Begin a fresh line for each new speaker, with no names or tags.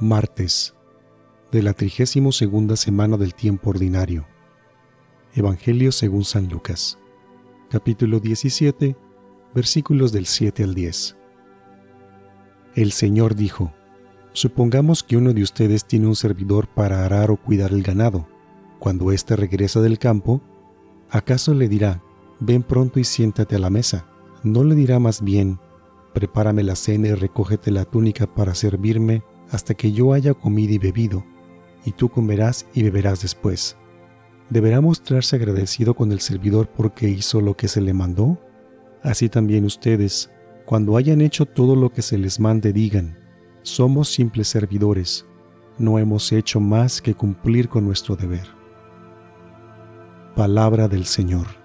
Martes de la trigésimo segunda semana del tiempo ordinario. Evangelio según San Lucas, capítulo 17, versículos del 7 al 10. El Señor dijo, Supongamos que uno de ustedes tiene un servidor para arar o cuidar el ganado. Cuando éste regresa del campo, ¿acaso le dirá, ven pronto y siéntate a la mesa? ¿No le dirá más bien, prepárame la cena y recógete la túnica para servirme hasta que yo haya comido y bebido, y tú comerás y beberás después? ¿Deberá mostrarse agradecido con el servidor porque hizo lo que se le mandó? Así también ustedes, cuando hayan hecho todo lo que se les mande, digan, somos simples servidores, no hemos hecho más que cumplir con nuestro deber. Palabra del Señor.